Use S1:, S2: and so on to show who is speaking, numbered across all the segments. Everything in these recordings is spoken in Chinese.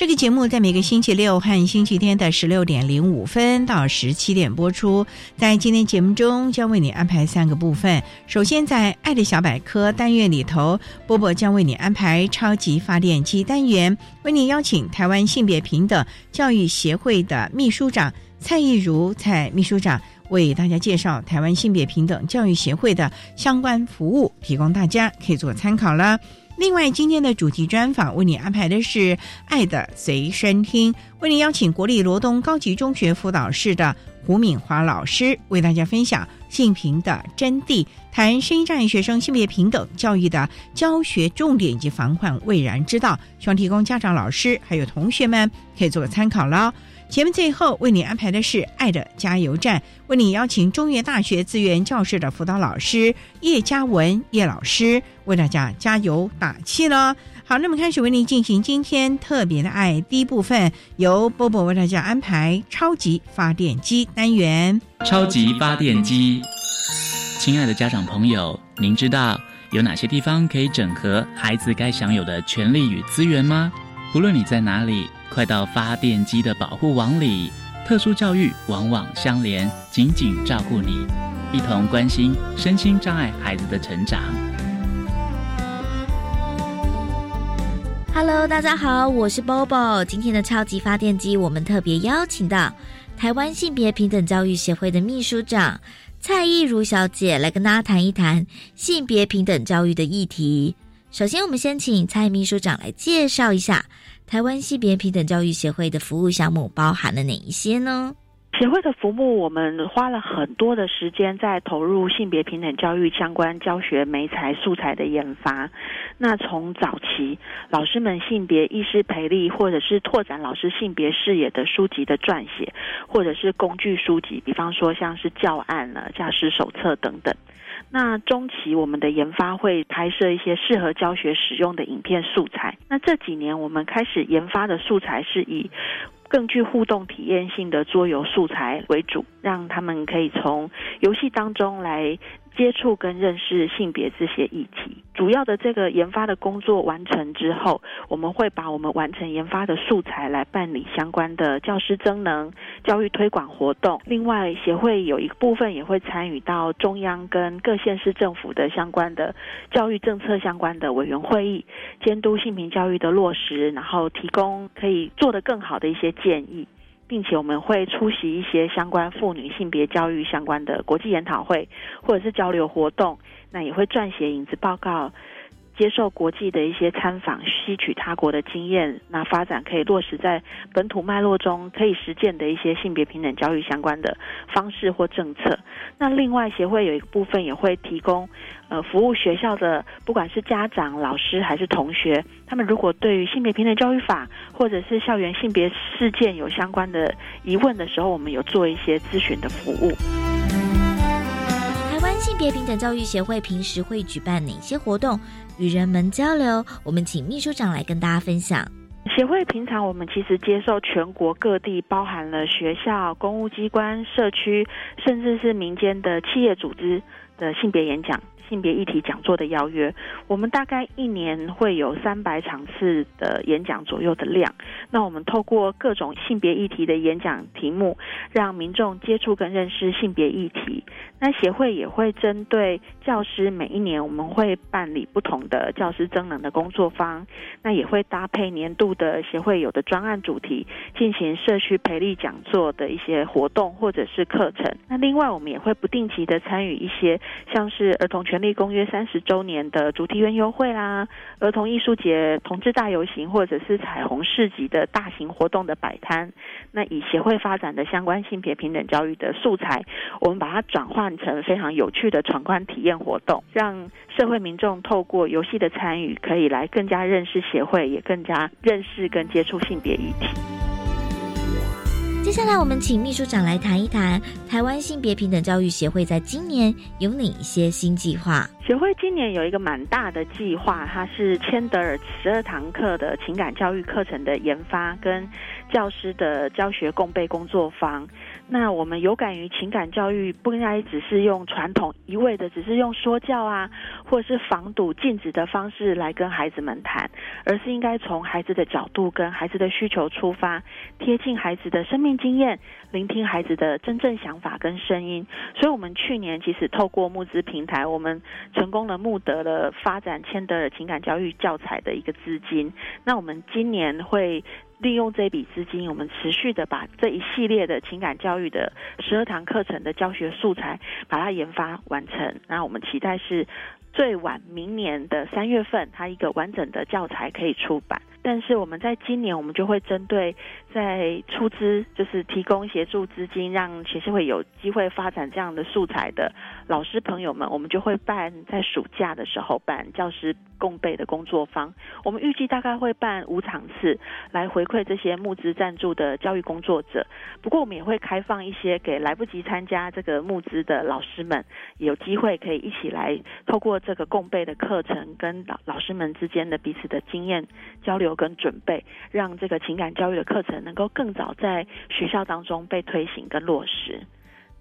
S1: 这个节目在每个星期六和星期天的十六点零五分到十七点播出。在今天节目中，将为你安排三个部分。首先，在“爱的小百科”单元里头，波波将为你安排“超级发电机”单元，为你邀请台湾性别平等教育协会的秘书长蔡义如蔡秘书长为大家介绍台湾性别平等教育协会的相关服务，提供大家可以做参考了。另外，今天的主题专访为你安排的是《爱的随身听》，为你邀请国立罗东高级中学辅导室的胡敏华老师为大家分享性平的真谛，谈声音障碍学生性别平等教育的教学重点以及防患未然之道，希望提供家长、老师还有同学们可以做个参考了。节目最后为你安排的是《爱的加油站》，为你邀请中原大学资源教室的辅导老师叶嘉文叶老师为大家加油打气了。好，那么开始为您进行今天特别的爱第一部分，由波波为大家安排超级发电机单元。
S2: 超级发电机，亲爱的家长朋友，您知道有哪些地方可以整合孩子该享有的权利与资源吗？不论你在哪里。快到发电机的保护网里，特殊教育网网相连，紧紧照顾你，一同关心身心障碍孩子的成长。
S3: Hello，大家好，我是 Bobo。今天的超级发电机，我们特别邀请到台湾性别平等教育协会的秘书长蔡意如小姐来跟大家谈一谈性别平等教育的议题。首先，我们先请蔡秘书长来介绍一下。台湾性别平等教育协会的服务项目包含了哪一些呢？
S4: 协会的服务，我们花了很多的时间在投入性别平等教育相关教学媒材素材的研发。那从早期老师们性别意识培力，或者是拓展老师性别视野的书籍的撰写，或者是工具书籍，比方说像是教案了、教师手册等等。那中期我们的研发会拍摄一些适合教学使用的影片素材。那这几年我们开始研发的素材是以更具互动体验性的桌游素材为主，让他们可以从游戏当中来。接触跟认识性别这些议题，主要的这个研发的工作完成之后，我们会把我们完成研发的素材来办理相关的教师增能、教育推广活动。另外，协会有一部分也会参与到中央跟各县市政府的相关的教育政策相关的委员会议，监督性平教育的落实，然后提供可以做得更好的一些建议。并且我们会出席一些相关妇女性别教育相关的国际研讨会，或者是交流活动，那也会撰写影子报告。接受国际的一些参访，吸取他国的经验，那发展可以落实在本土脉络中可以实践的一些性别平等教育相关的方式或政策。那另外协会有一个部分也会提供，呃，服务学校的不管是家长、老师还是同学，他们如果对于性别平等教育法或者是校园性别事件有相关的疑问的时候，我们有做一些咨询的服务。
S3: 台湾性别平等教育协会平时会举办哪些活动？与人们交流，我们请秘书长来跟大家分享。
S4: 协会平常我们其实接受全国各地，包含了学校、公务机关、社区，甚至是民间的企业组织的性别演讲。性别议题讲座的邀约，我们大概一年会有三百场次的演讲左右的量。那我们透过各种性别议题的演讲题目，让民众接触跟认识性别议题。那协会也会针对教师，每一年我们会办理不同的教师增能的工作坊，那也会搭配年度的协会有的专案主题，进行社区培力讲座的一些活动或者是课程。那另外我们也会不定期的参与一些像是儿童权。立公约三十周年的主题园游会啦，儿童艺术节、同志大游行，或者是彩虹市集的大型活动的摆摊，那以协会发展的相关性别平等教育的素材，我们把它转换成非常有趣的闯关体验活动，让社会民众透过游戏的参与，可以来更加认识协会，也更加认识跟接触性别议题。
S3: 接下来，我们请秘书长来谈一谈台湾性别平等教育协会在今年有哪一些新计划。
S4: 协会今年有一个蛮大的计划，它是千德尔十二堂课的情感教育课程的研发，跟教师的教学共备工作坊。那我们有感于情感教育不应该只是用传统一味的，只是用说教啊，或者是防堵禁止的方式来跟孩子们谈，而是应该从孩子的角度跟孩子的需求出发，贴近孩子的生命经验，聆听孩子的真正想法跟声音。所以，我们去年其实透过募资平台，我们成功的募得了发展千德尔情感教育教材的一个资金。那我们今年会。利用这笔资金，我们持续的把这一系列的情感教育的十二堂课程的教学素材，把它研发完成。那我们期待是最晚明年的三月份，它一个完整的教材可以出版。但是我们在今年，我们就会针对在出资，就是提供协助资金，让学生会有机会发展这样的素材的老师朋友们，我们就会办在暑假的时候办教师共备的工作坊。我们预计大概会办五场次，来回馈这些募资赞助的教育工作者。不过我们也会开放一些给来不及参加这个募资的老师们，有机会可以一起来透过这个共备的课程，跟老老师们之间的彼此的经验交流。跟准备，让这个情感教育的课程能够更早在学校当中被推行跟落实。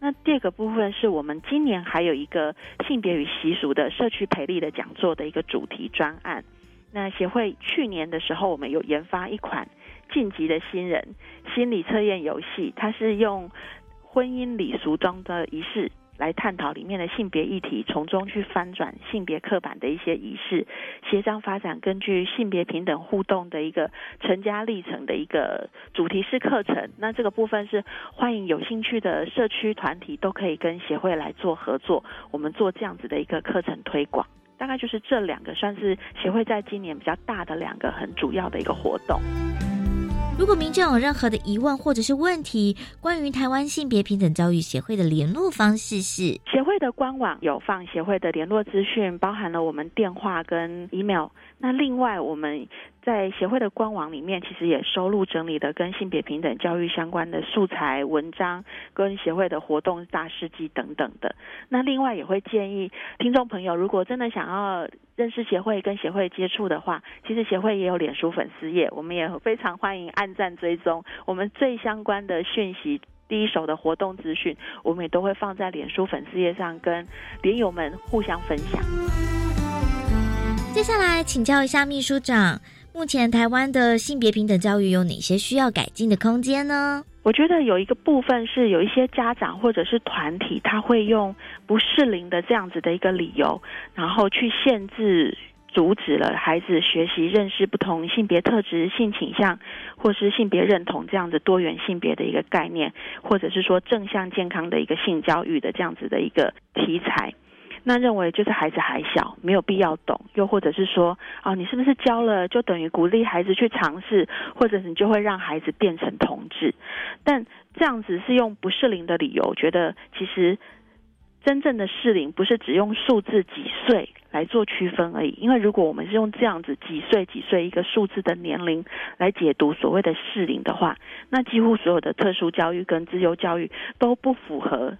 S4: 那第二个部分是我们今年还有一个性别与习俗的社区培力的讲座的一个主题专案。那协会去年的时候，我们有研发一款晋级的新人心理测验游戏，它是用婚姻礼俗中的仪式。来探讨里面的性别议题，从中去翻转性别刻板的一些仪式，协商发展根据性别平等互动的一个成家历程的一个主题式课程。那这个部分是欢迎有兴趣的社区团体都可以跟协会来做合作，我们做这样子的一个课程推广。大概就是这两个算是协会在今年比较大的两个很主要的一个活动。
S3: 如果民众有任何的疑问或者是问题，关于台湾性别平等教育协会的联络方式是：
S4: 协会的官网有放协会的联络资讯，包含了我们电话跟 email。那另外我们。在协会的官网里面，其实也收录整理的跟性别平等教育相关的素材文章，跟协会的活动大事记等等的。那另外也会建议听众朋友，如果真的想要认识协会、跟协会接触的话，其实协会也有脸书粉丝页，我们也非常欢迎按赞追踪。我们最相关的讯息、第一手的活动资讯，我们也都会放在脸书粉丝页上，跟连友们互相分享。
S3: 接下来请教一下秘书长。目前台湾的性别平等教育有哪些需要改进的空间呢？
S4: 我觉得有一个部分是有一些家长或者是团体，他会用不适龄的这样子的一个理由，然后去限制、阻止了孩子学习认识不同性别特质、性倾向或是性别认同这样子多元性别的一个概念，或者是说正向健康的一个性教育的这样子的一个题材。那认为就是孩子还小，没有必要懂，又或者是说，啊，你是不是教了就等于鼓励孩子去尝试，或者你就会让孩子变成同志？但这样子是用不适龄的理由，觉得其实真正的适龄不是只用数字几岁来做区分而已。因为如果我们是用这样子几岁几岁一个数字的年龄来解读所谓的适龄的话，那几乎所有的特殊教育跟自由教育都不符合。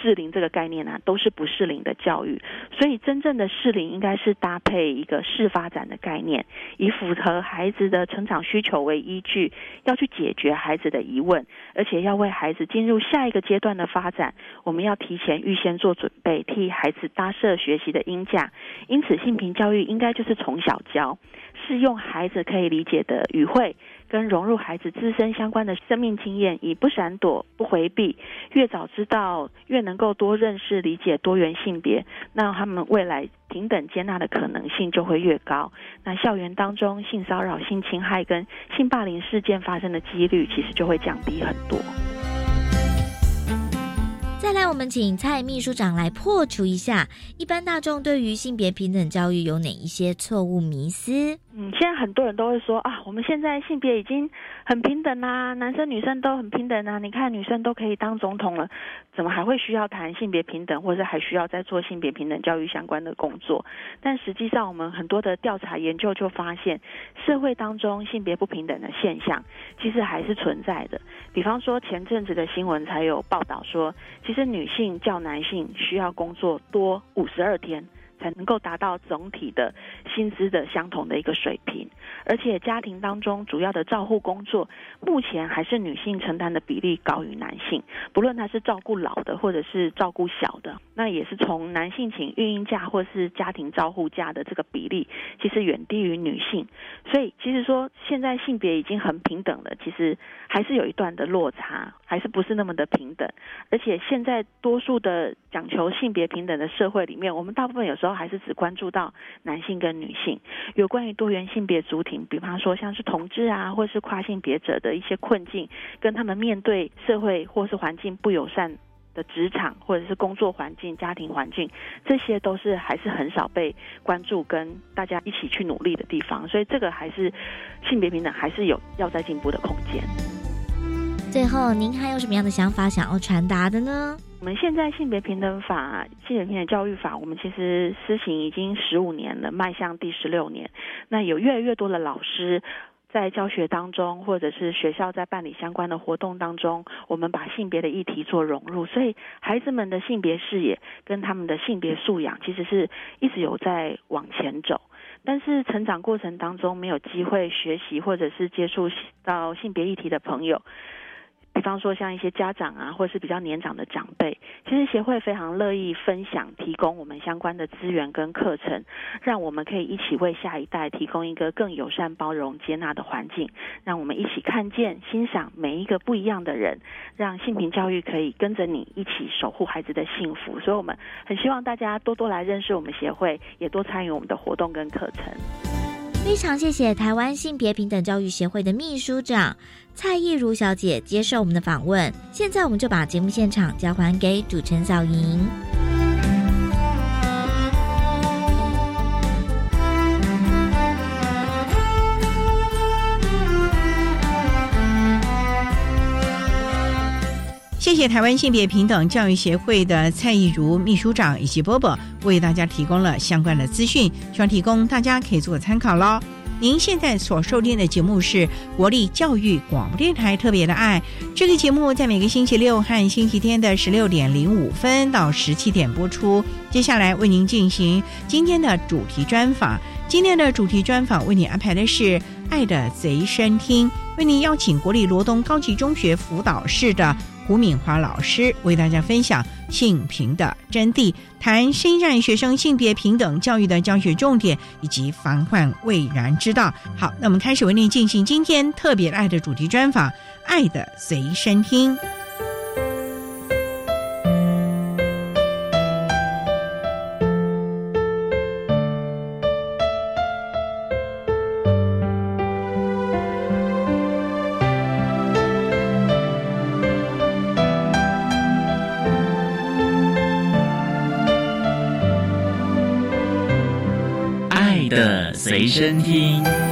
S4: 适龄这个概念呢，都是不适龄的教育。所以真正的适龄应该是搭配一个适发展的概念，以符合孩子的成长需求为依据，要去解决孩子的疑问，而且要为孩子进入下一个阶段的发展，我们要提前预先做准备，替孩子搭设学习的音架。因此，性平教育应该就是从小教。是用孩子可以理解的语汇，跟融入孩子自身相关的生命经验，以不闪躲、不回避，越早知道，越能够多认识、理解多元性别，那他们未来平等接纳的可能性就会越高。那校园当中性骚扰、性侵害跟性霸凌事件发生的几率，其实就会降低很多。
S3: 再来，我们请蔡秘书长来破除一下一般大众对于性别平等教育有哪一些错误迷思。
S4: 嗯，现在很多人都会说啊，我们现在性别已经很平等啦，男生女生都很平等啊。你看女生都可以当总统了，怎么还会需要谈性别平等，或者还需要在做性别平等教育相关的工作？但实际上，我们很多的调查研究就发现，社会当中性别不平等的现象其实还是存在的。比方说，前阵子的新闻才有报道说，其实女性较男性需要工作多五十二天。才能够达到总体的薪资的相同的一个水平，而且家庭当中主要的照护工作，目前还是女性承担的比例高于男性。不论他是照顾老的或者是照顾小的，那也是从男性请孕婴假或是家庭照护假的这个比例，其实远低于女性。所以其实说现在性别已经很平等了，其实还是有一段的落差，还是不是那么的平等。而且现在多数的讲求性别平等的社会里面，我们大部分有时候。还是只关注到男性跟女性有关于多元性别族群，比方说像是同志啊，或是跨性别者的一些困境，跟他们面对社会或是环境不友善的职场或者是工作环境、家庭环境，这些都是还是很少被关注跟大家一起去努力的地方。所以这个还是性别平等还是有要在进步的空间。
S3: 最后，您还有什么样的想法想要传达的呢？
S4: 我们现在性别平等法、性别平等教育法，我们其实施行已经十五年了，迈向第十六年。那有越来越多的老师在教学当中，或者是学校在办理相关的活动当中，我们把性别的议题做融入，所以孩子们的性别视野跟他们的性别素养，其实是一直有在往前走。但是成长过程当中没有机会学习或者是接触到性别议题的朋友。比方说，像一些家长啊，或是比较年长的长辈，其实协会非常乐意分享、提供我们相关的资源跟课程，让我们可以一起为下一代提供一个更友善、包容、接纳的环境，让我们一起看见、欣赏每一个不一样的人，让性平教育可以跟着你一起守护孩子的幸福。所以，我们很希望大家多多来认识我们协会，也多参与我们的活动跟课程。
S3: 非常谢谢台湾性别平等教育协会的秘书长蔡艺如小姐接受我们的访问。现在我们就把节目现场交还给主持人小莹。
S1: 谢谢台湾性别平等教育协会的蔡艺如秘书长以及波波为大家提供了相关的资讯，希望提供大家可以做参考喽。您现在所收听的节目是国立教育广播电台特别的爱，这个节目在每个星期六和星期天的十六点零五分到十七点播出。接下来为您进行今天的主题专访，今天的主题专访为您安排的是《爱的随身听》，为您邀请国立罗东高级中学辅导室的。胡敏华老师为大家分享性平的真谛，谈新一学生性别平等教育的教学重点以及防患未然之道。好，那我们开始为您进行今天特别爱的主题专访，《爱的随身听》。
S2: 身听。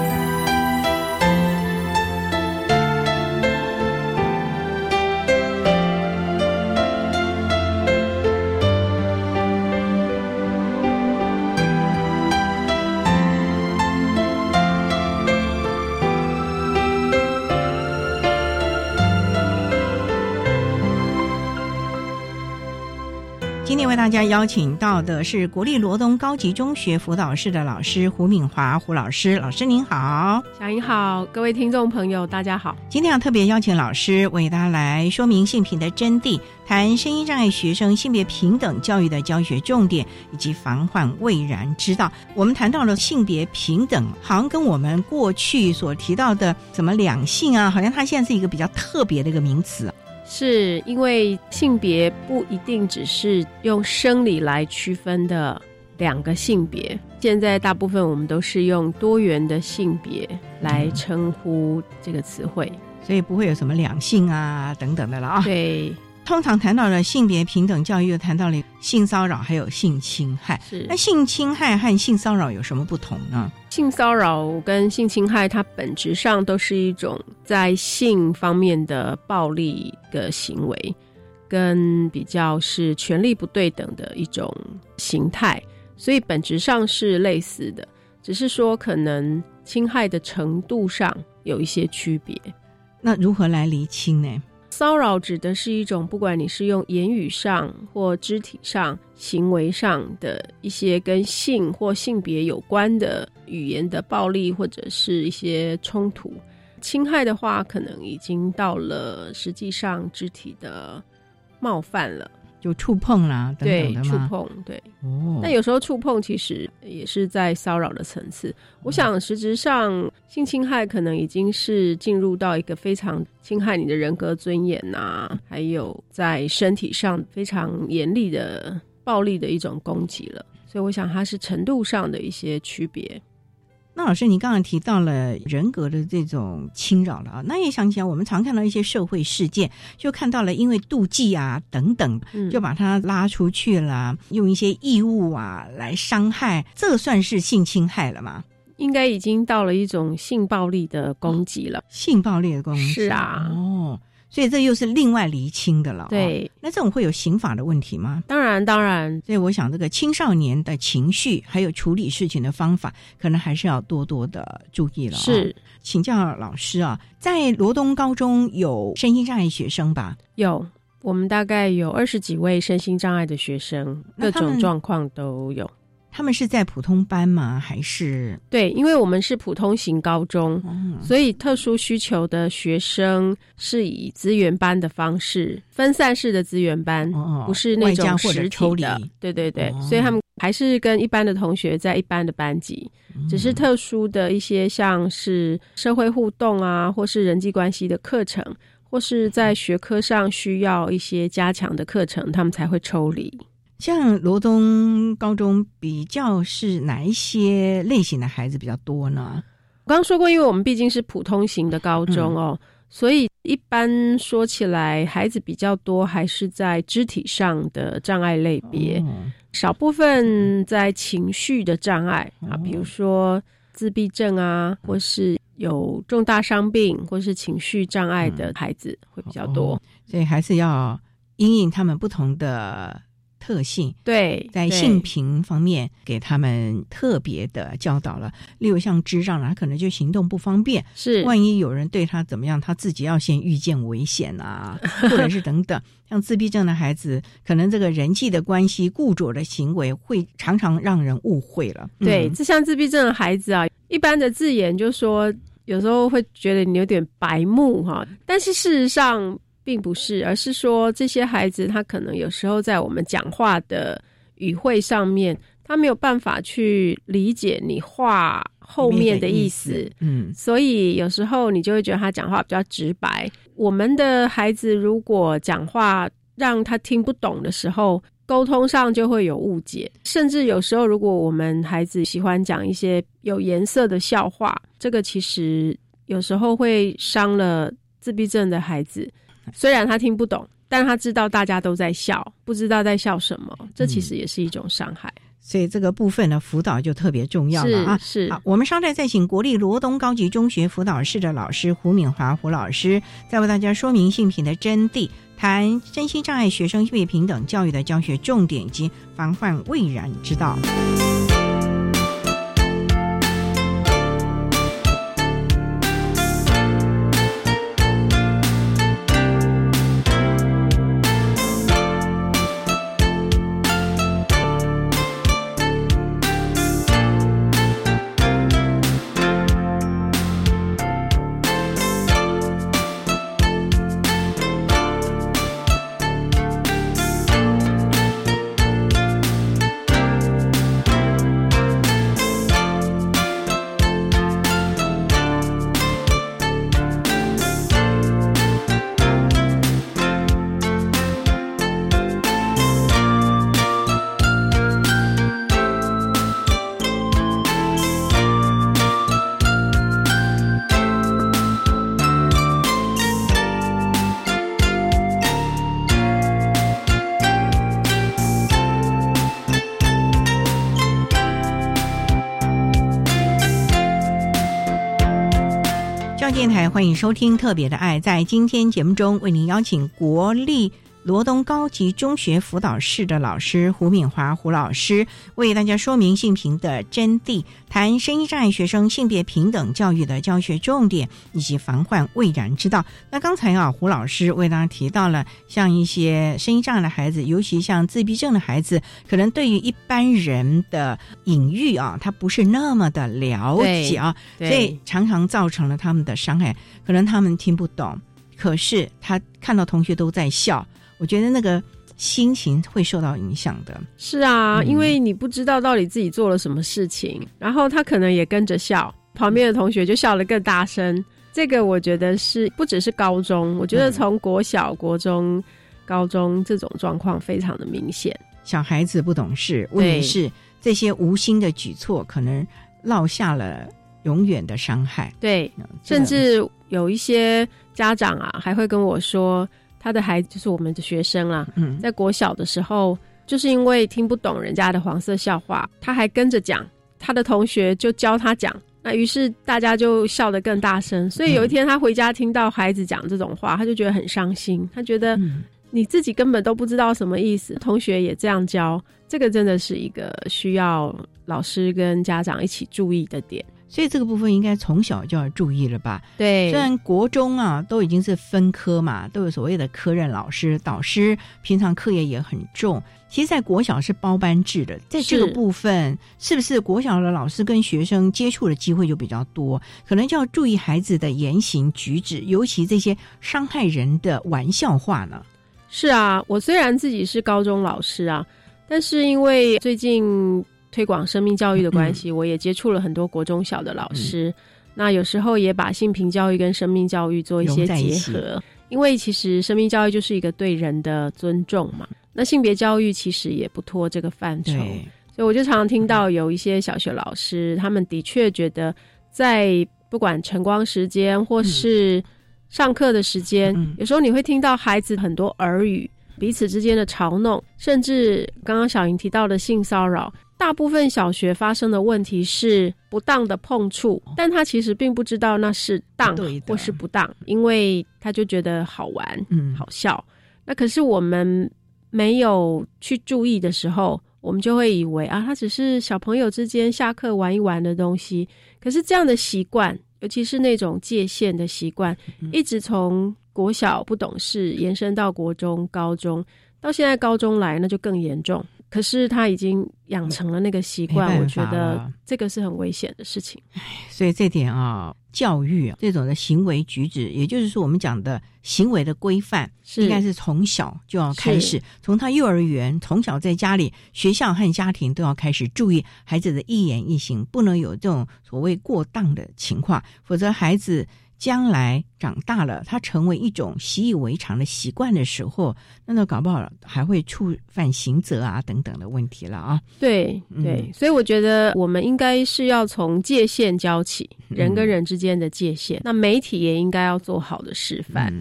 S1: 家邀请到的是国立罗东高级中学辅导室的老师胡敏华胡老师，老师您好，
S5: 小英好，各位听众朋友大家好。
S1: 今天要特别邀请老师为大家来说明性平的真谛，谈声音障碍学生性别平等教育的教学重点以及防患未然之道。我们谈到了性别平等，好像跟我们过去所提到的什么两性啊，好像它现在是一个比较特别的一个名词。
S5: 是因为性别不一定只是用生理来区分的两个性别，现在大部分我们都是用多元的性别来称呼这个词汇，
S1: 所以不会有什么两性啊等等的了啊。
S5: 对。
S1: 通常谈到了性别平等教育，又谈到了性骚扰还有性侵害。
S5: 是
S1: 那性侵害和性骚扰有什么不同呢？
S5: 性骚扰跟性侵害，它本质上都是一种在性方面的暴力的行为，跟比较是权力不对等的一种形态，所以本质上是类似的，只是说可能侵害的程度上有一些区别。
S1: 那如何来厘清呢？
S5: 骚扰指的是一种，不管你是用言语上或肢体上、行为上的一些跟性或性别有关的语言的暴力，或者是一些冲突。侵害的话，可能已经到了实际上肢体的冒犯了。
S1: 就触碰啦，等等的
S5: 对，触碰对。
S1: 哦，
S5: 那有时候触碰其实也是在骚扰的层次。我想，实质上性侵害可能已经是进入到一个非常侵害你的人格尊严呐，还有在身体上非常严厉的暴力的一种攻击了。所以，我想它是程度上的一些区别。
S1: 那老师，您刚刚提到了人格的这种侵扰了啊，那也想起来，我们常看到一些社会事件，就看到了因为妒忌啊等等，就把他拉出去了，用一些异物啊来伤害，这算是性侵害了吗？
S5: 应该已经到了一种性暴力的攻击了。
S1: 性暴力的攻击
S5: 是啊，
S1: 哦。所以这又是另外厘清的了。
S5: 对，
S1: 那这种会有刑法的问题吗？
S5: 当然，当然。
S1: 所以我想，这个青少年的情绪还有处理事情的方法，可能还是要多多的注意了。
S5: 是，
S1: 请教老师啊，在罗东高中有身心障碍学生吧？
S5: 有，我们大概有二十几位身心障碍的学生，各种状况都有。
S1: 他们是在普通班吗？还是
S5: 对？因为我们是普通型高中，所以特殊需求的学生是以资源班的方式，分散式的资源班，不是那种实体的。对对对，所以他们还是跟一般的同学在一般的班级，只是特殊的一些像是社会互动啊，或是人际关系的课程，或是在学科上需要一些加强的课程，他们才会抽离。
S1: 像罗东高中比较是哪一些类型的孩子比较多呢？
S5: 我刚刚说过，因为我们毕竟是普通型的高中哦，所以一般说起来，孩子比较多还是在肢体上的障碍类别，少部分在情绪的障碍啊，比如说自闭症啊，或是有重大伤病或是情绪障碍的孩子会比较多，
S1: 所以还是要因应他们不同的。特性
S5: 对，
S1: 在性平方面给他们特别的教导了。例如像智障，他可能就行动不方便，
S5: 是
S1: 万一有人对他怎么样，他自己要先预见危险啊，或者是等等。像自闭症的孩子，可能这个人际的关系、固着的行为，会常常让人误会了。
S5: 对，这像自闭症的孩子啊，一般的字眼就说，有时候会觉得你有点白目哈，但是事实上。并不是，而是说这些孩子他可能有时候在我们讲话的语汇上面，他没有办法去理解你话后面的意思，
S1: 嗯，
S5: 所以有时候你就会觉得他讲话比较直白。我们的孩子如果讲话让他听不懂的时候，沟通上就会有误解，甚至有时候如果我们孩子喜欢讲一些有颜色的笑话，这个其实有时候会伤了自闭症的孩子。虽然他听不懂，但他知道大家都在笑，不知道在笑什么，这其实也是一种伤害。
S1: 所以这个部分的辅导就特别重要了啊！
S5: 是，
S1: 好，我们稍待再请国立罗东高级中学辅导室的老师胡敏华胡老师，再为大家说明性品的真谛，谈身心障碍学生性别平等教育的教学重点及防范未然之道。电台，欢迎收听《特别的爱》。在今天节目中，为您邀请国立。罗东高级中学辅导室的老师胡敏华胡老师为大家说明性平的真谛，谈声音障碍学生性别平等教育的教学重点以及防患未然之道。那刚才啊，胡老师为大家提到了，像一些声音障碍的孩子，尤其像自闭症的孩子，可能对于一般人的隐喻啊，他不是那么的了解啊，所以常常造成了他们的伤害。可能他们听不懂，可是他看到同学都在笑。我觉得那个心情会受到影响的。
S5: 是啊，因为你不知道到底自己做了什么事情，然后他可能也跟着笑，旁边的同学就笑得更大声。这个我觉得是不只是高中，我觉得从国小、国中、高中这种状况非常的明显。
S1: 小孩子不懂事，问题是这些无心的举措可能落下了永远的伤害。
S5: 对，甚至有一些家长啊，还会跟我说。他的孩子就是我们的学生啦，在国小的时候，就是因为听不懂人家的黄色笑话，他还跟着讲，他的同学就教他讲，那于是大家就笑得更大声。所以有一天他回家听到孩子讲这种话，他就觉得很伤心，他觉得你自己根本都不知道什么意思，同学也这样教，这个真的是一个需要老师跟家长一起注意的点。
S1: 所以这个部分应该从小就要注意了吧？
S5: 对，
S1: 虽然国中啊都已经是分科嘛，都有所谓的科任老师、导师，平常课业也很重。其实，在国小是包班制的，在这个部分，是不是国小的老师跟学生接触的机会就比较多？可能就要注意孩子的言行举止，尤其这些伤害人的玩笑话呢？
S5: 是啊，我虽然自己是高中老师啊，但是因为最近。推广生命教育的关系，我也接触了很多国中小的老师。那有时候也把性平教育跟生命教育做一些结合，因为其实生命教育就是一个对人的尊重嘛。那性别教育其实也不脱这个范畴，所以我就常常听到有一些小学老师，他们的确觉得在不管晨光时间或是上课的时间，有时候你会听到孩子很多耳语，彼此之间的嘲弄，甚至刚刚小莹提到的性骚扰。大部分小学发生的问题是不当的碰触，但他其实并不知道那是当或是不当，因为他就觉得好玩、嗯好笑。那可是我们没有去注意的时候，我们就会以为啊，他只是小朋友之间下课玩一玩的东西。可是这样的习惯，尤其是那种界限的习惯，一直从国小不懂事延伸到国中、高中，到现在高中来，那就更严重。可是他已经养成了那个习惯，我觉得这个是很危险的事情。
S1: 所以这点啊，教育这种的行为举止，也就是说我们讲的行为的规范，应该是从小就要开始，从他幼儿园，从小在家里、学校和家庭都要开始注意孩子的一言一行，不能有这种所谓过当的情况，否则孩子。将来长大了，他成为一种习以为常的习惯的时候，那都搞不好还会触犯刑责啊等等的问题了啊！
S5: 对对，所以我觉得我们应该是要从界限教起，人跟人之间的界限。那媒体也应该要做好的示范。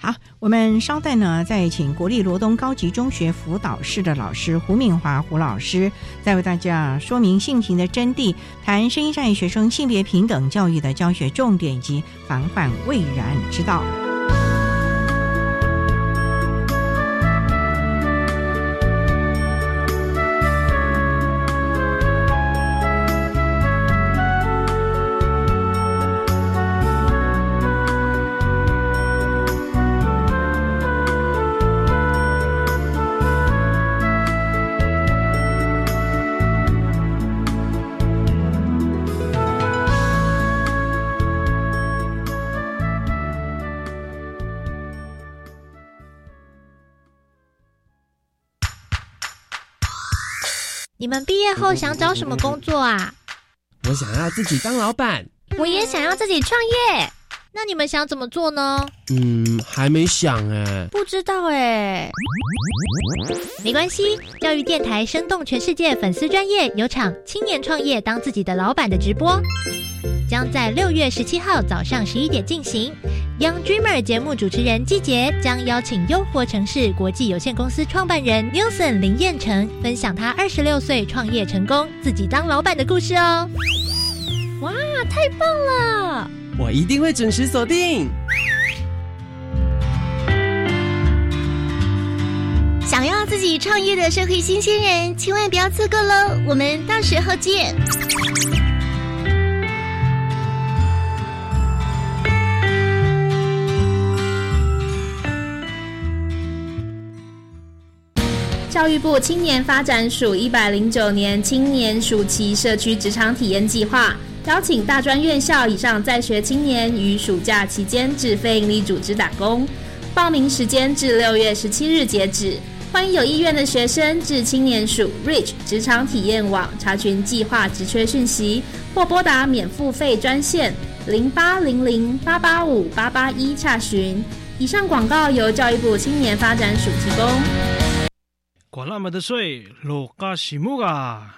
S1: 好，我们稍待呢，再请国立罗东高级中学辅导室的老师胡敏华胡老师，再为大家说明性情的真谛，谈声音障碍学生性别平等教育的教学重点及防范未然之道。
S6: 你们毕业后想找什么工作啊？
S7: 我想要自己当老板。
S6: 我也想要自己创业。那你们想怎么做呢？
S7: 嗯，还没想哎。
S6: 不知道哎。没关系，教育电台生动全世界粉丝专业有场青年创业当自己的老板的直播。将在六月十七号早上十一点进行。Young Dreamer 节目主持人季杰将邀请优活城市国际有限公司创办人 Newson 林彦成，分享他二十六岁创业成功、自己当老板的故事哦。哇，太棒了！
S7: 我一定会准时锁定。
S6: 想要自己创业的社会新鲜人，千万不要错过喽！我们到时候见。
S8: 教育部青年发展署一百零九年青年暑期社区职场体验计划，邀请大专院校以上在学青年于暑假期间至非营利组织打工。报名时间至六月十七日截止，欢迎有意愿的学生至青年署 Reach 职场体验网查询计划职缺讯息，或拨打免付费专线零八零零八八五八八一查询。以上广告由教育部青年发展署提供。
S9: 管那么的水，落嘎西木啊！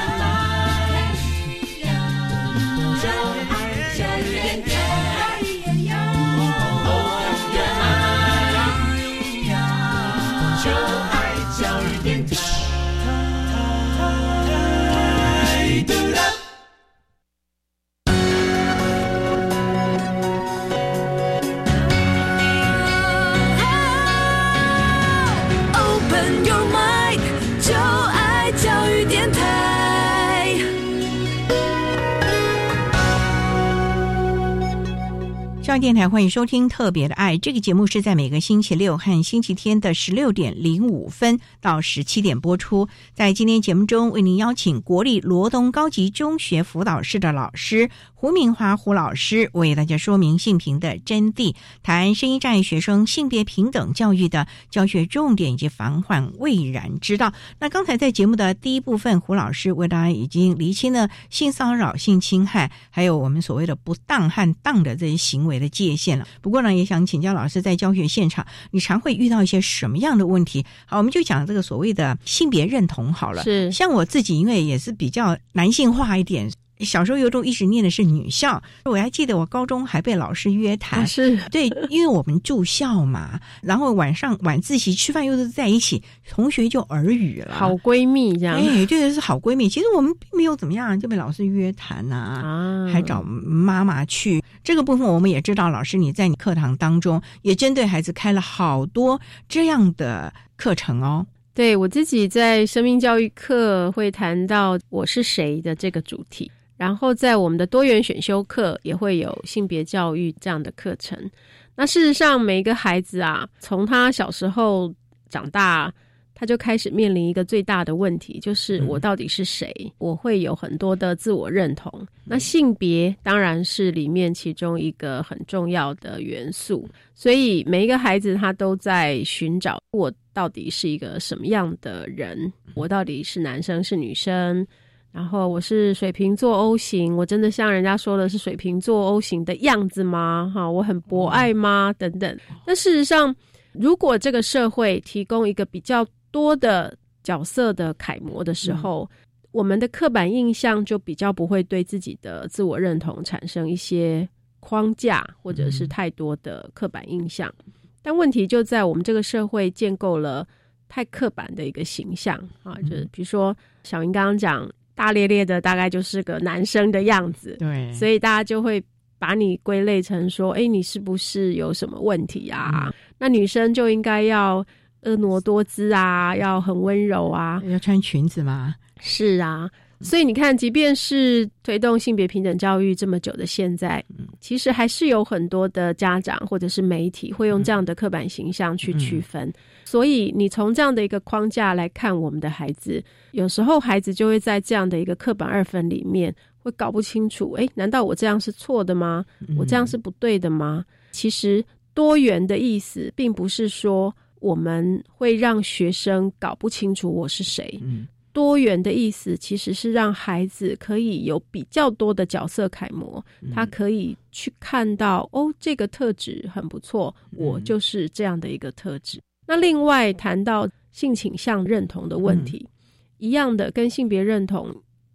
S1: 教育电台欢迎收听《特别的爱》这个节目，是在每个星期六和星期天的十六点零五分到十七点播出。在今天节目中，为您邀请国立罗东高级中学辅导室的老师胡明华胡老师，为大家说明性平的真谛，谈声音障碍学生性别平等教育的教学重点以及防患未然之道。那刚才在节目的第一部分，胡老师为大家已经厘清了性骚扰、性侵害，还有我们所谓的不当和当的这些行为。的界限了。不过呢，也想请教老师，在教学现场，你常会遇到一些什么样的问题？好，我们就讲这个所谓的性别认同好了。
S5: 是，
S1: 像我自己，因为也是比较男性化一点。小时候有种一直念的是女校，我还记得我高中还被老师约谈，
S5: 是
S1: 对，因为我们住校嘛，然后晚上晚自习吃饭又是在一起，同学就耳语了，
S5: 好闺蜜这样，
S1: 哎，对，是好闺蜜。其实我们并没有怎么样，就被老师约谈呐，啊，还找妈妈去。这个部分我们也知道，老师你在你课堂当中也针对孩子开了好多这样的课程哦。
S5: 对我自己在生命教育课会谈到我是谁的这个主题。然后在我们的多元选修课也会有性别教育这样的课程。那事实上，每一个孩子啊，从他小时候长大，他就开始面临一个最大的问题，就是我到底是谁？我会有很多的自我认同。那性别当然是里面其中一个很重要的元素。所以每一个孩子他都在寻找我到底是一个什么样的人？我到底是男生是女生？然后我是水瓶座 O 型，我真的像人家说的是水瓶座 O 型的样子吗？哈，我很博爱吗？等等。但事实上，如果这个社会提供一个比较多的角色的楷模的时候，我们的刻板印象就比较不会对自己的自我认同产生一些框架，或者是太多的刻板印象。但问题就在我们这个社会建构了太刻板的一个形象啊，就是比如说小英刚刚讲。大咧咧的，大概就是个男生的样子，
S1: 对，
S5: 所以大家就会把你归类成说，哎，你是不是有什么问题啊？那女生就应该要婀娜多姿啊，要很温柔啊，
S1: 要穿裙子吗？
S5: 是啊。所以你看，即便是推动性别平等教育这么久的现在，其实还是有很多的家长或者是媒体会用这样的刻板形象去区分。所以你从这样的一个框架来看我们的孩子，有时候孩子就会在这样的一个刻板二分里面会搞不清楚：哎，难道我这样是错的吗？我这样是不对的吗？其实多元的意思，并不是说我们会让学生搞不清楚我是谁。多元的意思其实是让孩子可以有比较多的角色楷模，他可以去看到哦，这个特质很不错，我就是这样的一个特质。那另外谈到性倾向认同的问题，一样的跟性别认同，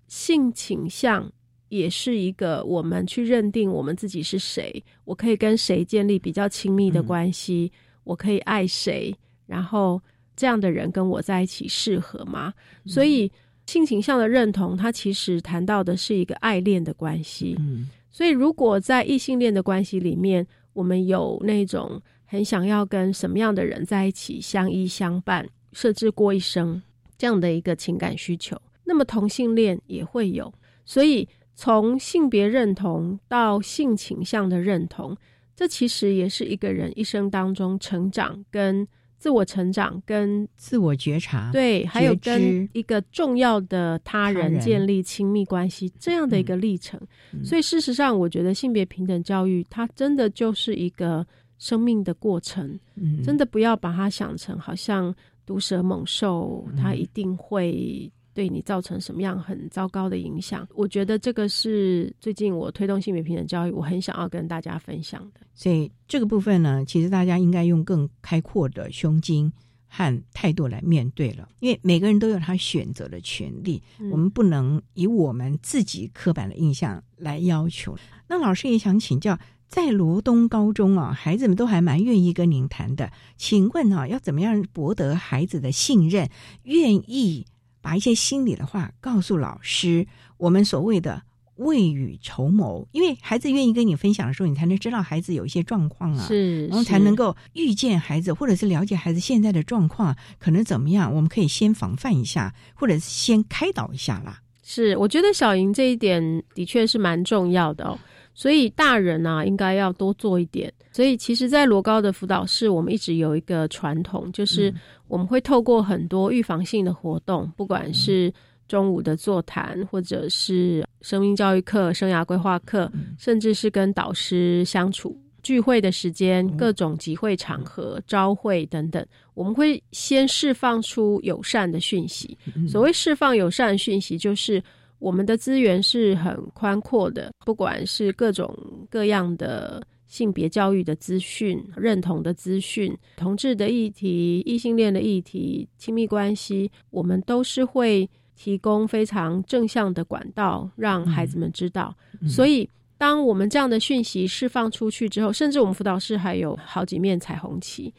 S5: 性倾向也是一个我们去认定我们自己是谁，我可以跟谁建立比较亲密的关系，我可以爱谁，然后。这样的人跟我在一起适合吗？所以性倾向的认同，它其实谈到的是一个爱恋的关系。
S1: 嗯，
S5: 所以如果在异性恋的关系里面，我们有那种很想要跟什么样的人在一起相依相伴，甚至过一生这样的一个情感需求，那么同性恋也会有。所以从性别认同到性倾向的认同。这其实也是一个人一生当中成长、跟自我成长、跟
S1: 自我觉察，
S5: 对，还有跟一个重要的他人建立亲密关系这样的一个历程。所以，事实上，我觉得性别平等教育它真的就是一个生命的过程。
S1: 嗯，
S5: 真的不要把它想成好像毒蛇猛兽，它一定会。对你造成什么样很糟糕的影响？我觉得这个是最近我推动性别平等教育，我很想要跟大家分享的。
S1: 所以这个部分呢，其实大家应该用更开阔的胸襟和态度来面对了，因为每个人都有他选择的权利，我们不能以我们自己刻板的印象来要求。那老师也想请教，在罗东高中啊，孩子们都还蛮愿意跟您谈的，请问啊，要怎么样博得孩子的信任，愿意？把一些心里的话告诉老师，我们所谓的未雨绸缪，因为孩子愿意跟你分享的时候，你才能知道孩子有一些状况啊，
S5: 是，
S1: 然后才能够预见孩子，或者是了解孩子现在的状况可能怎么样，我们可以先防范一下，或者是先开导一下啦。
S5: 是，我觉得小莹这一点的确是蛮重要的哦。所以大人啊，应该要多做一点。所以其实，在罗高的辅导室，我们一直有一个传统，就是我们会透过很多预防性的活动，不管是中午的座谈，或者是生命教育课、生涯规划课，甚至是跟导师相处、聚会的时间、各种集会场合、朝会等等，我们会先释放出友善的讯息。所谓释放友善的讯息，就是。我们的资源是很宽阔的，不管是各种各样的性别教育的资讯、认同的资讯、同志的议题、异性恋的议题、亲密关系，我们都是会提供非常正向的管道，让孩子们知道。所以，当我们这样的讯息释放出去之后，甚至我们辅导室还有好几面彩虹旗，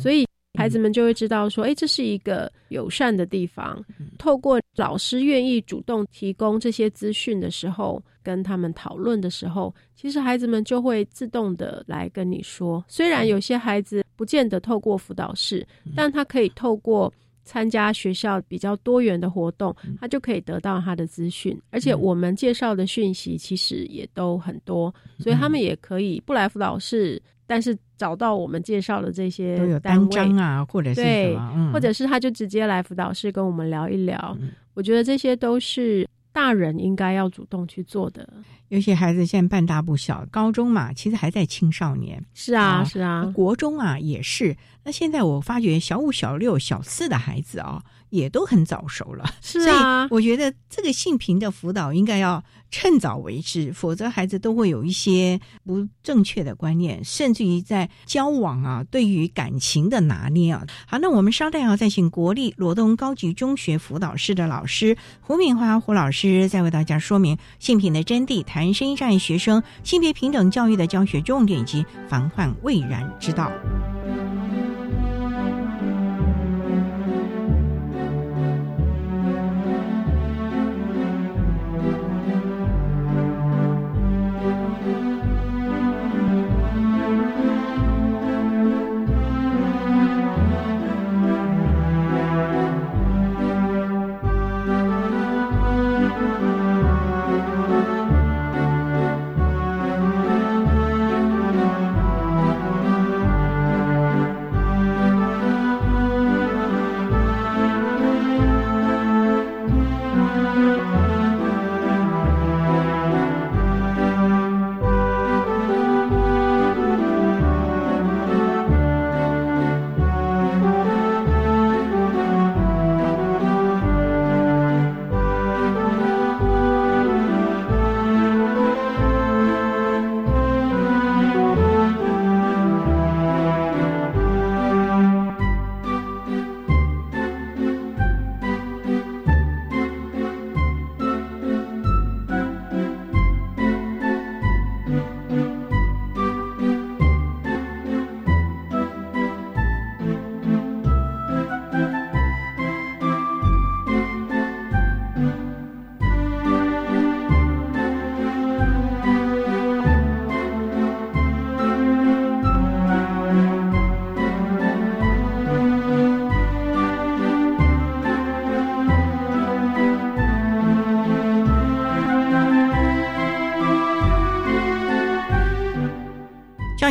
S5: 所以。孩子们就会知道说，哎，这是一个友善的地方。透过老师愿意主动提供这些资讯的时候，跟他们讨论的时候，其实孩子们就会自动的来跟你说。虽然有些孩子不见得透过辅导室，但他可以透过参加学校比较多元的活动，他就可以得到他的资讯。而且我们介绍的讯息其实也都很多，所以他们也可以不来辅导室。但是找到我们介绍的这些
S1: 都有单张啊，或者是什
S5: 么，或者是他就直接来辅导室跟我们聊一聊。我觉得这些都是大人应该要主动去做的。
S1: 有些孩子现在半大不小，高中嘛，其实还在青少年。
S5: 是啊，是啊，
S1: 国中啊也是。那现在我发觉小五、小六、小四的孩子啊。也都很早熟了，
S5: 是啊，
S1: 我觉得这个性平的辅导应该要趁早为之，否则孩子都会有一些不正确的观念，甚至于在交往啊，对于感情的拿捏啊。好，那我们稍待要再请国立罗东高级中学辅导室的老师胡敏华胡老师，再为大家说明性平的真谛，谈声音障碍学生性别平等教育的教学重点以及防患未然之道。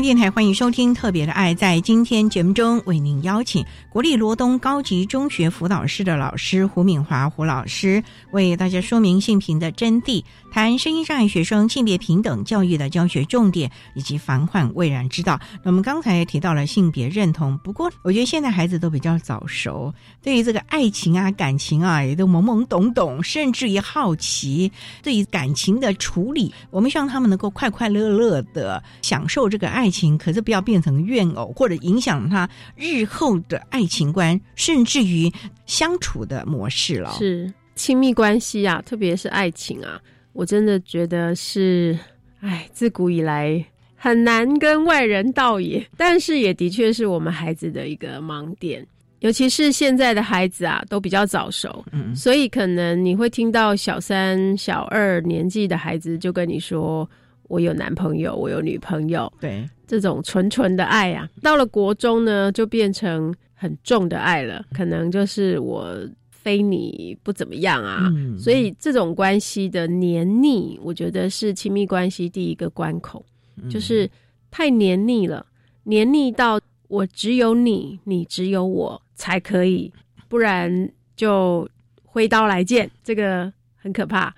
S1: 电台欢迎收听《特别的爱》。在今天节目中，为您邀请国立罗东高级中学辅导室的老师胡敏华胡老师，为大家说明性平的真谛，谈声音障碍学生性别平等教育的教学重点以及防患未然之道。那我们刚才也提到了性别认同，不过我觉得现在孩子都比较早熟，对于这个爱情啊、感情啊，也都懵懵懂懂，甚至于好奇。对于感情的处理，我们希望他们能够快快乐乐的享受这个。爱情可是不要变成怨偶，或者影响他日后的爱情观，甚至于相处的模式了。
S5: 是亲密关系啊，特别是爱情啊，我真的觉得是，哎，自古以来很难跟外人道也。但是也的确是我们孩子的一个盲点，尤其是现在的孩子啊，都比较早熟，嗯，所以可能你会听到小三、小二年纪的孩子就跟你说。我有男朋友，我有女朋友，
S1: 对
S5: 这种纯纯的爱啊，到了国中呢，就变成很重的爱了，可能就是我非你不怎么样啊，所以这种关系的黏腻，我觉得是亲密关系第一个关口，就是太黏腻了，黏腻到我只有你，你只有我才可以，不然就挥刀来见，这个很可怕。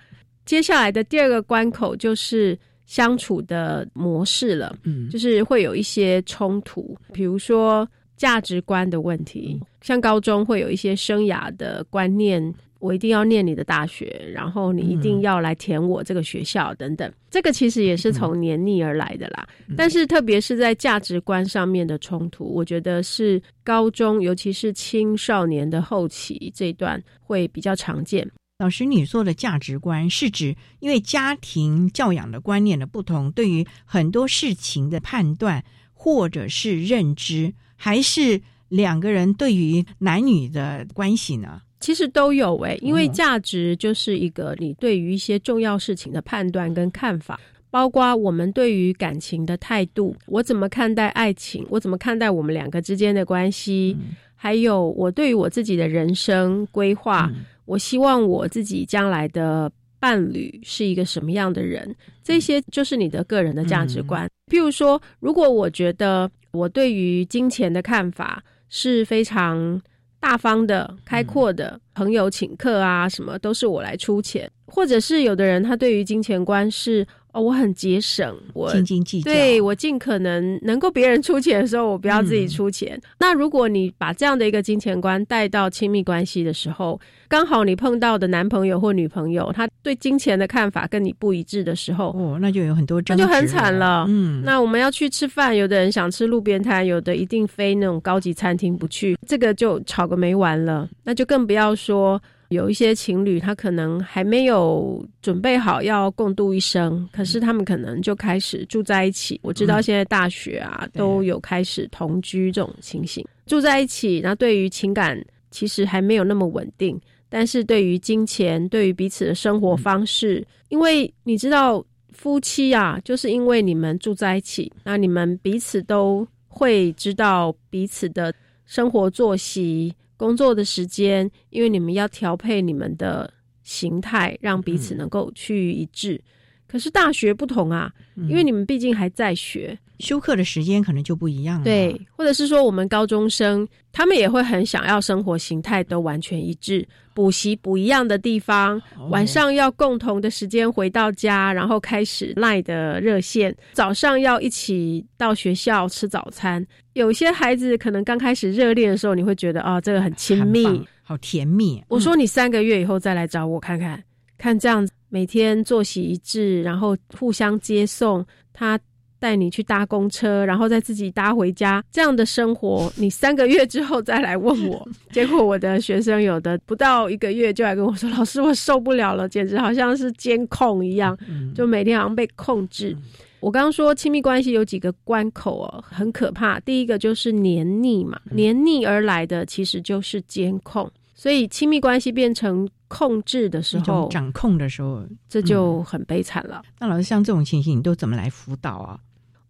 S5: 接下来的第二个关口就是。相处的模式了，嗯，就是会有一些冲突，比如说价值观的问题，像高中会有一些生涯的观念，我一定要念你的大学，然后你一定要来填我这个学校等等，这个其实也是从黏腻而来的啦。但是特别是在价值观上面的冲突，我觉得是高中，尤其是青少年的后期这一段会比较常见。
S1: 老师，你说的价值观是指因为家庭教养的观念的不同，对于很多事情的判断或者是认知，还是两个人对于男女的关系呢？
S5: 其实都有诶，因为价值就是一个你对于一些重要事情的判断跟看法，包括我们对于感情的态度，我怎么看待爱情，我怎么看待我们两个之间的关系，还有我对于我自己的人生规划。我希望我自己将来的伴侣是一个什么样的人？这些就是你的个人的价值观。譬如说，如果我觉得我对于金钱的看法是非常大方的、开阔的，朋友请客啊，什么都是我来出钱，或者是有的人他对于金钱观是。哦，我很节省，我
S1: 斤斤计较，
S5: 对我尽可能能够别人出钱的时候，我不要自己出钱。那如果你把这样的一个金钱观带到亲密关系的时候，刚好你碰到的男朋友或女朋友，他对金钱的看法跟你不一致的时候，
S1: 哦，那就有很多
S5: 那就很惨了。嗯，那我们要去吃饭，有的人想吃路边摊，有的一定非那种高级餐厅不去，这个就吵个没完了。那就更不要说。有一些情侣，他可能还没有准备好要共度一生，可是他们可能就开始住在一起。我知道现在大学啊都有开始同居这种情形，住在一起。那对于情感其实还没有那么稳定，但是对于金钱，对于彼此的生活方式，因为你知道夫妻啊，就是因为你们住在一起，那你们彼此都会知道彼此的生活作息。工作的时间，因为你们要调配你们的形态，让彼此能够趋于一致。可是大学不同啊，因为你们毕竟还在学，
S1: 休课的时间可能就不一样了。
S5: 对，或者是说我们高中生，他们也会很想要生活形态都完全一致，补习不一样的地方，晚上要共同的时间回到家，然后开始赖的热线，早上要一起到学校吃早餐。有些孩子可能刚开始热恋的时候，你会觉得啊，这个很亲密，
S1: 好甜蜜。
S5: 我说你三个月以后再来找我看看，看这样子。每天作息一致，然后互相接送，他带你去搭公车，然后再自己搭回家，这样的生活，你三个月之后再来问我，结果我的学生有的不到一个月就来跟我说：“老师，我受不了了，简直好像是监控一样，就每天好像被控制。”我刚刚说亲密关系有几个关口哦，很可怕。第一个就是黏腻嘛，黏腻而来的其实就是监控，所以亲密关系变成。控制的时候，
S1: 掌控的时候，
S5: 这就很悲惨了。
S1: 那老师，像这种情形，你都怎么来辅导啊？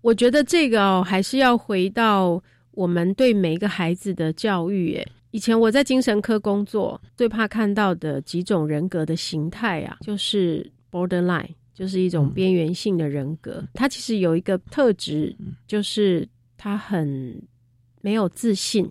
S5: 我觉得这个哦还是要回到我们对每一个孩子的教育。诶，以前我在精神科工作，最怕看到的几种人格的形态啊，就是 borderline，就是一种边缘性的人格。他其实有一个特质，就是他很没有自信，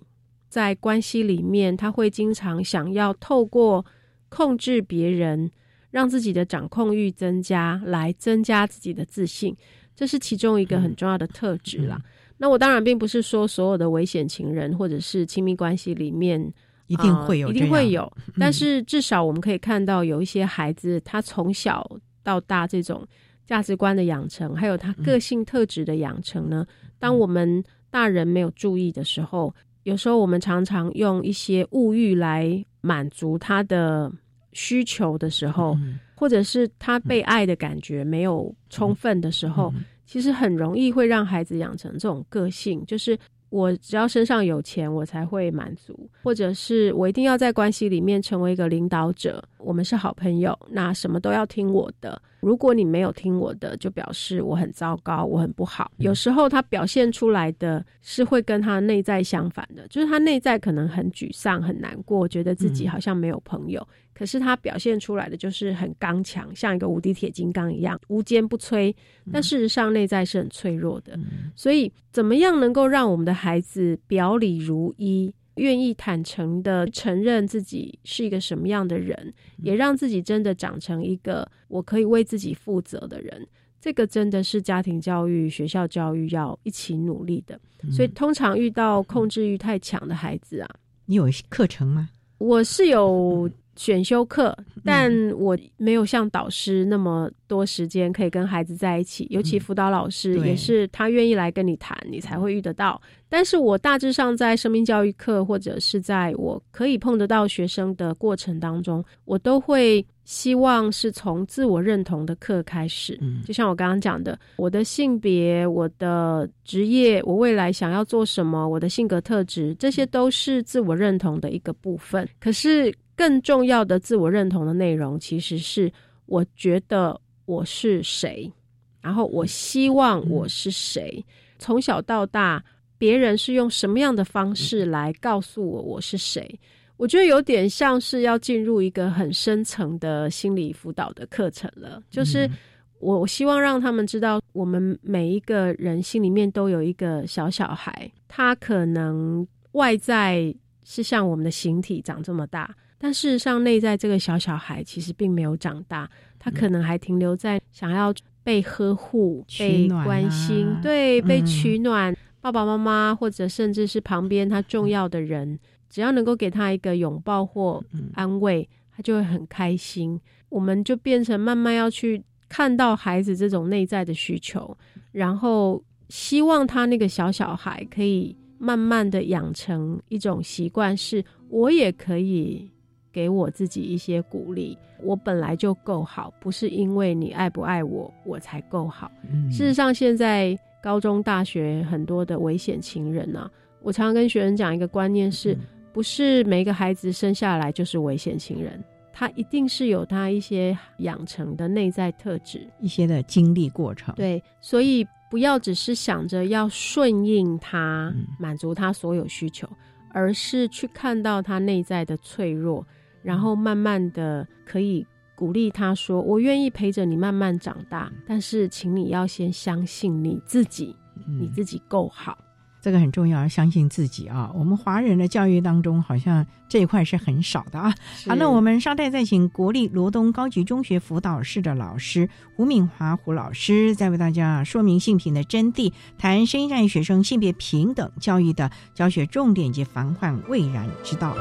S5: 在关系里面他会经常想要透过控制别人，让自己的掌控欲增加，来增加自己的自信。这是其中一个很重要的特质啦。那我当然并不是说所有的危险情人或者是亲密关系里面。
S1: 一定会有，
S5: 一定会有。但是至少我们可以看到，有一些孩子，他从小到大这种价值观的养成，还有他个性特质的养成呢。当我们大人没有注意的时候，有时候我们常常用一些物欲来满足他的需求的时候，或者是他被爱的感觉没有充分的时候，其实很容易会让孩子养成这种个性，就是。我只要身上有钱，我才会满足，或者是我一定要在关系里面成为一个领导者。我们是好朋友，那什么都要听我的。如果你没有听我的，就表示我很糟糕，我很不好。有时候他表现出来的是会跟他内在相反的，就是他内在可能很沮丧、很难过，觉得自己好像没有朋友。可是他表现出来的就是很刚强，像一个无敌铁金刚一样，无坚不摧。但事实上内在是很脆弱的。所以，怎么样能够让我们的孩子表里如一，愿意坦诚的承认自己是一个什么样的人，也让自己真的长成一个我可以为自己负责的人？这个真的是家庭教育、学校教育要一起努力的。所以，通常遇到控制欲太强的孩子啊，
S1: 你有课程吗？
S5: 我是有。选修课，但我没有像导师那么多时间可以跟孩子在一起，尤其辅导老师也是他愿意来跟你谈，你才会遇得到。但是我大致上在生命教育课或者是在我可以碰得到学生的过程当中，我都会希望是从自我认同的课开始。嗯，就像我刚刚讲的，我的性别、我的职业、我未来想要做什么、我的性格特质，这些都是自我认同的一个部分。可是。更重要的自我认同的内容，其实是我觉得我是谁，然后我希望我是谁。从小到大，别人是用什么样的方式来告诉我我是谁？我觉得有点像是要进入一个很深层的心理辅导的课程了。就是我希望让他们知道，我们每一个人心里面都有一个小小孩，他可能外在是像我们的形体长这么大。但事实上，内在这个小小孩其实并没有长大，他可能还停留在想要被呵护、被关心，对，被取暖。爸爸妈妈或者甚至是旁边他重要的人，只要能够给他一个拥抱或安慰，他就会很开心。我们就变成慢慢要去看到孩子这种内在的需求，然后希望他那个小小孩可以慢慢的养成一种习惯，是我也可以。给我自己一些鼓励，我本来就够好，不是因为你爱不爱我，我才够好。事实上，现在高中、大学很多的危险情人啊，我常常跟学生讲一个观念，是不是每一个孩子生下来就是危险情人？他一定是有他一些养成的内在特质，
S1: 一些的经历过程。
S5: 对，所以不要只是想着要顺应他，满足他所有需求，而是去看到他内在的脆弱。然后慢慢的可以鼓励他说：“我愿意陪着你慢慢长大，但是请你要先相信你自己，你自己够好。”
S1: 这个很重要，要相信自己啊！我们华人的教育当中，好像这一块是很少的啊。好，那我们稍待再请国立罗东高级中学辅导室的老师胡敏华胡老师，再为大家说明性平的真谛，谈声音教育学生性别平等教育的教学重点及防患未然之道。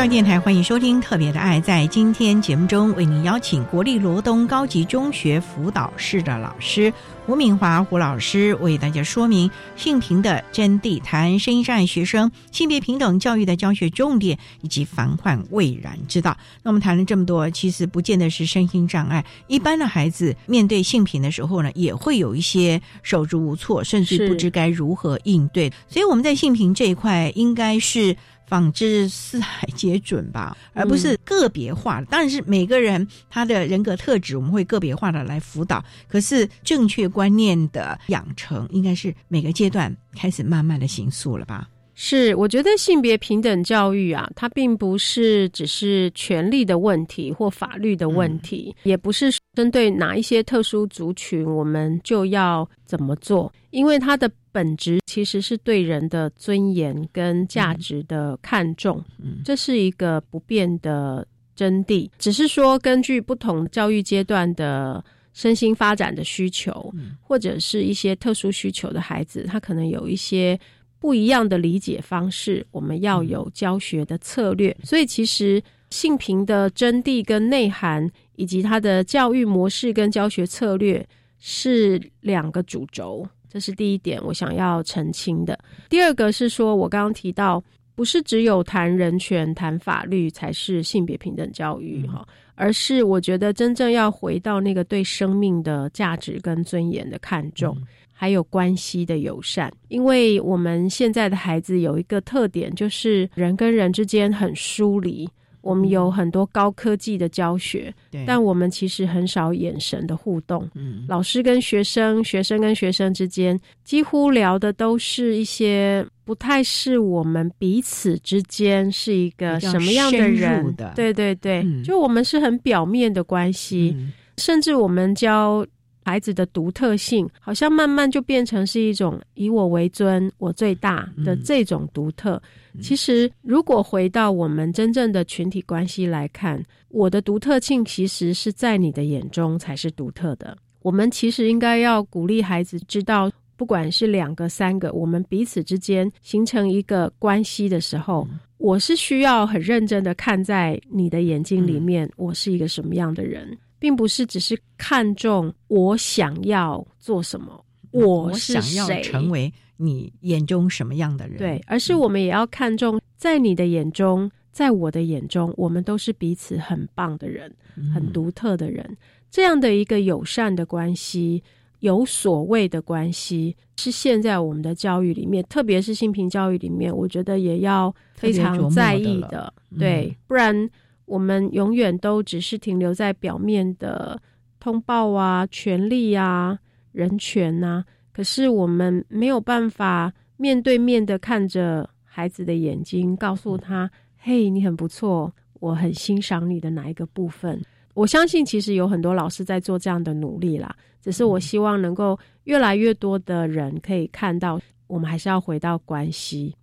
S1: 教电台，欢迎收听《特别的爱》。在今天节目中，为您邀请国立罗东高级中学辅导室的老师吴敏华胡老师，为大家说明性平的真谛，谈声音障碍学生性别平等教育的教学重点以及防患未然之道。那我们谈了这么多，其实不见得是身心障碍，一般的孩子面对性平的时候呢，也会有一些手足无措，甚至不知该如何应对。所以我们在性平这一块，应该是。仿之四海皆准吧，而不是个别化。当然是每个人他的人格特质，我们会个别化的来辅导。可是正确观念的养成，应该是每个阶段开始慢慢的行塑了吧。
S5: 是，我觉得性别平等教育啊，它并不是只是权利的问题或法律的问题，也不是针对哪一些特殊族群，我们就要怎么做，因为它的本质其实是对人的尊严跟价值的看重，这是一个不变的真谛。只是说，根据不同教育阶段的身心发展的需求，或者是一些特殊需求的孩子，他可能有一些。不一样的理解方式，我们要有教学的策略。所以，其实性平的真谛跟内涵，以及它的教育模式跟教学策略是两个主轴。这是第一点，我想要澄清的。第二个是说，我刚刚提到，不是只有谈人权、谈法律才是性别平等教育哈，而是我觉得真正要回到那个对生命的价值跟尊严的看重。还有关系的友善，因为我们现在的孩子有一个特点，就是人跟人之间很疏离。我们有很多高科技的教学，但我们其实很少眼神的互动。嗯，老师跟学生，学生跟学生之间，几乎聊的都是一些不太是我们彼此之间是一个什么样的人。对对对，就我们是很表面的关系，甚至我们教。孩子的独特性，好像慢慢就变成是一种以我为尊、我最大的这种独特。其实，如果回到我们真正的群体关系来看，我的独特性其实是在你的眼中才是独特的。我们其实应该要鼓励孩子知道，不管是两个、三个，我们彼此之间形成一个关系的时候，我是需要很认真的看在你的眼睛里面，我是一个什么样的人。并不是只是看重我想要做什么，我是谁，
S1: 成为你眼中什么样的人？
S5: 对，而是我们也要看重，在你的眼中，在我的眼中，我们都是彼此很棒的人，很独特的人。这样的一个友善的关系，有所谓的关系，是现在我们的教育里面，特别是性平教育里面，我觉得也要非常在意的。对，不然。我们永远都只是停留在表面的通报啊、权利啊、人权呐，可是我们没有办法面对面的看着孩子的眼睛，告诉他：“嘿，你很不错，我很欣赏你的哪一个部分。”我相信其实有很多老师在做这样的努力啦，只是我希望能够越来越多的人可以看到，我们还是要回到关系，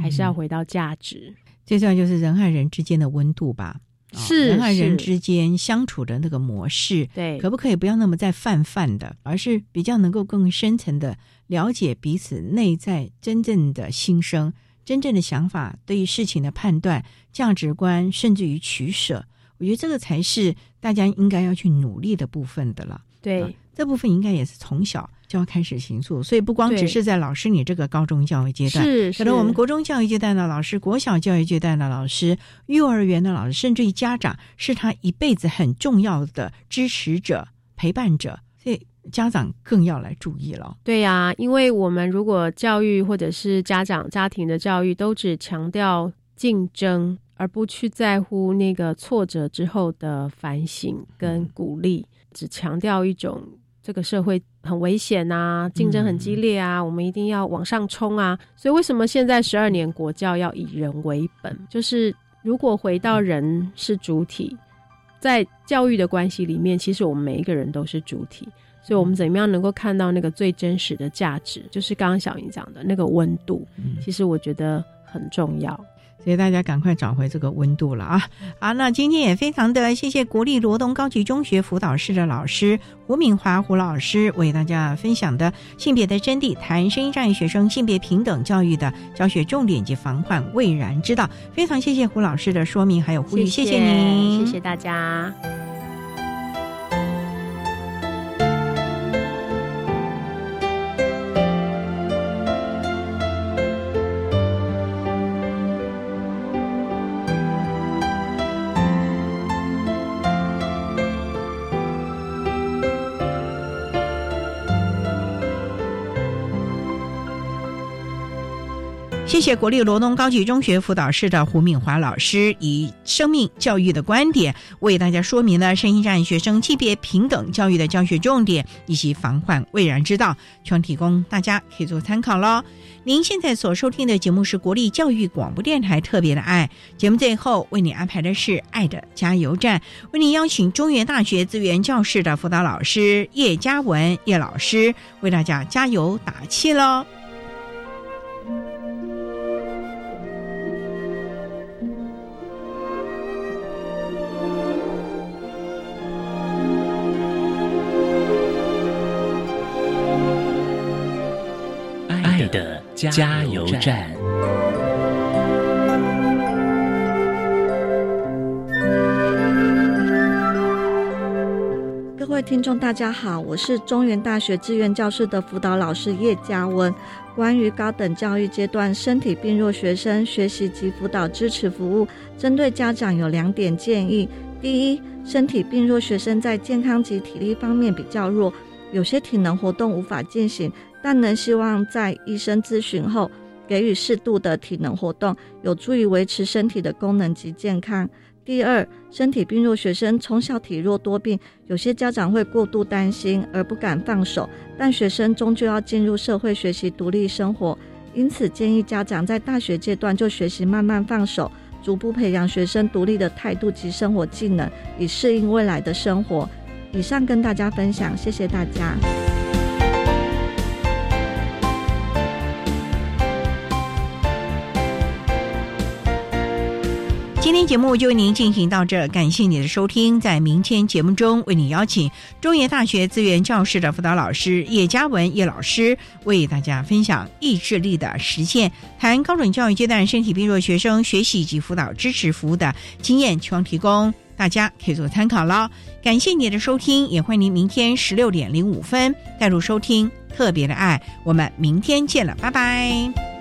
S5: 还是要回到价值，
S1: 最重要就是人和人之间的温度吧。
S5: 是
S1: 人和人之间相处的那个模式，
S5: 对，
S1: 可不可以不要那么再泛泛的，而是比较能够更深层的了解彼此内在真正的心声、真正的想法，对于事情的判断、价值观，甚至于取舍，我觉得这个才是大家应该要去努力的部分的了。
S5: 对，
S1: 这部分应该也是从小。就要开始行诉，所以不光只是在老师你这个高中教育阶段，
S5: 是
S1: 可能我们国中教育阶段的老师、国小教育阶段的老师、幼儿园的老师，甚至于家长，是他一辈子很重要的支持者、陪伴者，所以家长更要来注意了。
S5: 对呀，因为我们如果教育或者是家长家庭的教育都只强调竞争，而不去在乎那个挫折之后的反省跟鼓励，只强调一种。这个社会很危险啊，竞争很激烈啊，我们一定要往上冲啊！所以为什么现在十二年国教要以人为本？就是如果回到人是主体，在教育的关系里面，其实我们每一个人都是主体，所以我们怎么样能够看到那个最真实的价值？就是刚刚小莹讲的那个温度，其实我觉得很重要。
S1: 所以大家赶快找回这个温度了啊！好，那今天也非常的谢谢国立罗东高级中学辅导室的老师胡敏华胡老师为大家分享的性别的真谛，谈声音障碍学生性别平等教育的教学重点及防患未然之道。非常谢谢胡老师的说明还有呼吁，谢谢您，
S5: 谢谢大家。
S1: 谢国立罗东高级中学辅导室的胡敏华老师，以生命教育的观点为大家说明了身心障碍学生性别平等教育的教学重点以及防患未然之道，希望提供大家可以做参考喽。您现在所收听的节目是国立教育广播电台特别的爱节目，最后为你安排的是爱的加油站，为您邀请中原大学资源教室的辅导老师叶嘉文叶老师为大家加油打气喽。
S2: 加油站。
S10: 各位听众，大家好，我是中原大学志愿教室的辅导老师叶嘉文。关于高等教育阶段身体病弱学生学习及辅导支持服务，针对家长有两点建议：第一，身体病弱学生在健康及体力方面比较弱，有些体能活动无法进行。但能希望在医生咨询后给予适度的体能活动，有助于维持身体的功能及健康。第二，身体病弱学生从小体弱多病，有些家长会过度担心而不敢放手，但学生终究要进入社会学习独立生活，因此建议家长在大学阶段就学习慢慢放手，逐步培养学生独立的态度及生活技能，以适应未来的生活。以上跟大家分享，谢谢大家。
S1: 今天节目就为您进行到这，感谢你的收听。在明天节目中，为你邀请中原大学资源教室的辅导老师叶嘉文叶老师，为大家分享意志力的实现，谈高等教育阶段身体病弱学生学习及辅导支持服务的经验，希望提供大家可以做参考了。感谢你的收听，也欢迎您明天十六点零五分带入收听特别的爱。我们明天见了，拜拜。